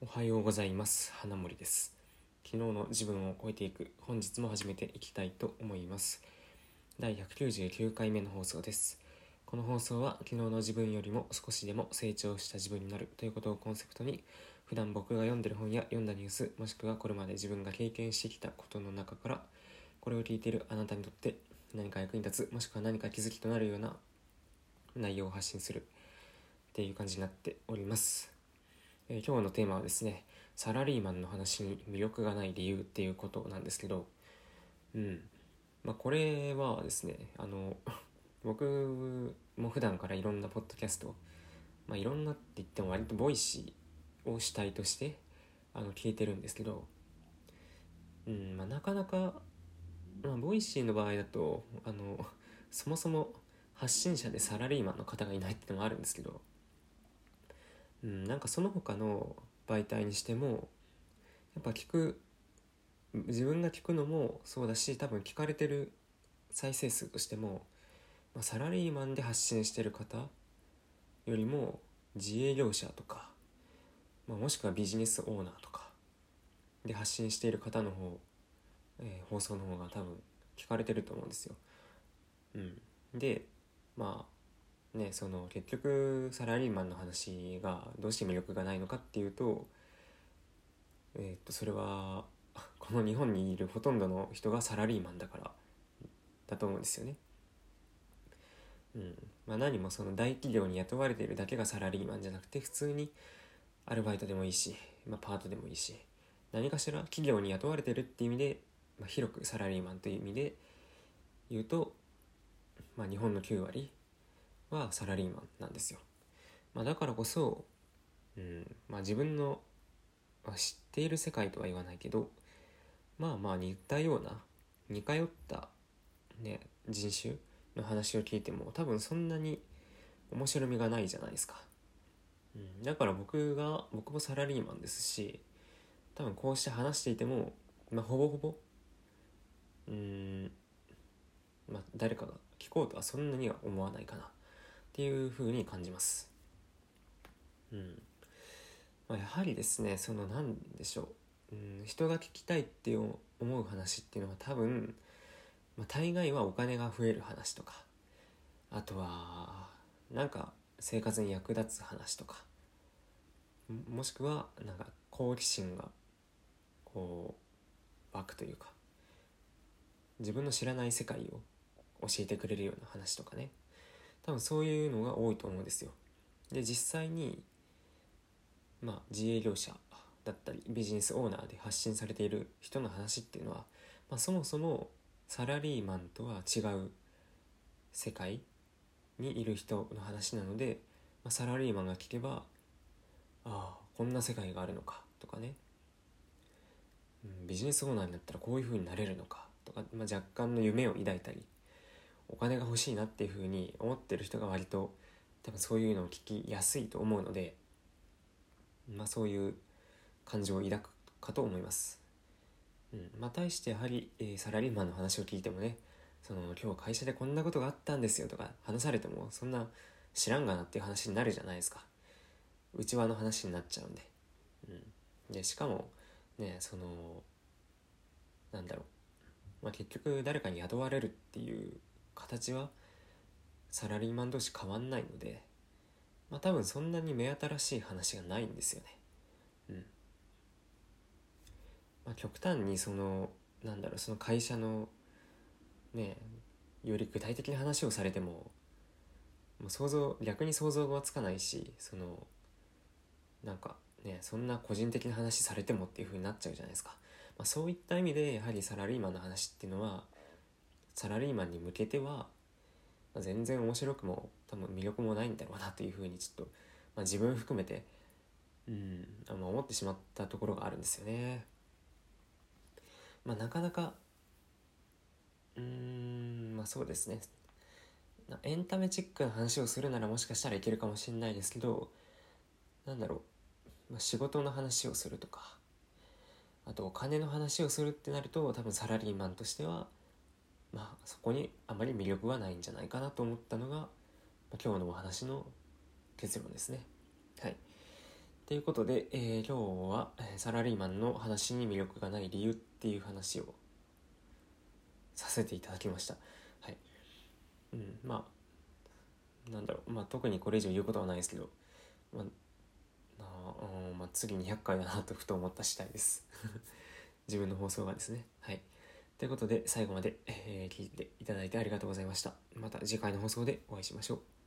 おはようございます。花森です。昨日の自分を超えていく本日も始めていきたいと思います。第199回目の放送です。この放送は昨日の自分よりも少しでも成長した自分になるということをコンセプトに普段僕が読んでる本や読んだニュースもしくはこれまで自分が経験してきたことの中からこれを聞いているあなたにとって何か役に立つもしくは何か気づきとなるような内容を発信するっていう感じになっております。えー、今日のテーマはですねサラリーマンの話に魅力がない理由っていうことなんですけどうん。まあこれはですねあの 僕も普段からいろんなポッドキャストまあいろんなって言っても割と Voicy を主体としてあの聞いてるんですけどうんまあなかなかまあ Voicy の場合だとあのそもそも発信者でサラリーマンの方がいないっていうのもあるんですけどうん、なんかその他の媒体にしてもやっぱ聞く自分が聞くのもそうだし多分聞かれてる再生数としても、まあ、サラリーマンで発信してる方よりも自営業者とか、まあ、もしくはビジネスオーナーとかで発信している方の方、えー、放送の方が多分聞かれてると思うんですよ。うん、でまあねその結局サラリーマンの話がどうして魅力がないのかっていうとえっとそれは この日本にいるほとんどの人がサラリーマンだからだと思うんですよね。うんまあ、何もその大企業に雇われているだけがサラリーマンじゃなくて普通にアルバイトでもいいし、まあ、パートでもいいし何かしら企業に雇われてるっていう意味で、まあ、広くサラリーマンという意味で言うと、まあ、日本の9割はサラリーマンなんですよ。まあ、だからこそ、うんまあ、自分の、まあ、知っている世界とは言わないけどまあまあ似たような似通った、ね、人種の話を聞いても多分そんなに面白みがないじゃないですか。うん、だから僕が僕もサラリーマンですし多分こうして話していても、まあ、ほぼほぼうんまあ誰かが聞こうとはそんなには思わないかなっていうふうに感じます。うん。まあ、やはりですねその何でしょう、うん、人が聞きたいって思う話っていうのは多分、まあ、大概はお金が増える話とかあとはなんか生活に役立つ話とかもしくはなんか好奇心がこう湧くというか自分の知らない世界を教えてくれるような話とかね。多分そういうのが多いと思うんですよ。で実際にまあ自営業者だったりビジネスオーナーで発信されている人の話っていうのは、まあ、そもそもサラリーマンとは違う世界にいる人の話なので、まあ、サラリーマンが聞けばああこんな世界があるのかとかね、うん、ビジネスオーナーになったらこういう風になれるのかとか、まあ、若干の夢を抱いたりお金が欲しいなっていうふうに思ってる人が割と多分そういうのを聞きやすいと思うのでまあそういう感情を抱くかと思います。うんまあ、対してやはり、えー、サラリーマンの話を聞いてもねその今日会社でこんなことがあったんですよとか話されてもそんな知らんがなっていう話になるじゃないですか。内輪の話になっちゃうんで,、うん、でしかもねそのなんだろう、まあ、結局誰かに雇われるっていう形はサラリーマン同士変わんないのでまあ多分そんなに目新しい話がないんですよね。うん。まあ極端にそのなんだろうその会社のねより具体的な話をされてももう想像逆に想像がつかないしそのなんかねそんな個人的な話されてもっていう風になっちゃうじゃないですか、まあ、そういった意味でやはりサラリーマンの話っていうのはサラリーマンに向けては、まあ、全然面白くも多分魅力もないんだろうなというふうにちょっと、まあ、自分含めてうんあの思ってしまったところがあるんですよね。まあ、なかなかうんまあそうですねエンタメチックな話をするならもしかしたらいけるかもしれないですけどなんだろう、まあ、仕事の話をするとかあとお金の話をするってなると多分サラリーマンとしてはまあそこにあまり魅力はないんじゃないかなと思ったのが、まあ、今日のお話の結論ですね。はい。ということで、えー、今日はサラリーマンの話に魅力がない理由っていう話をさせていただきました。はい。うん、まあ、なんだろう、まあ特にこれ以上言うことはないですけど、まあ、あまあ、次200回だなとふと思った次第です。自分の放送がですね。はい。ということで、最後まで、えー、聞いていただいてありがとうございました。また次回の放送でお会いしましょう。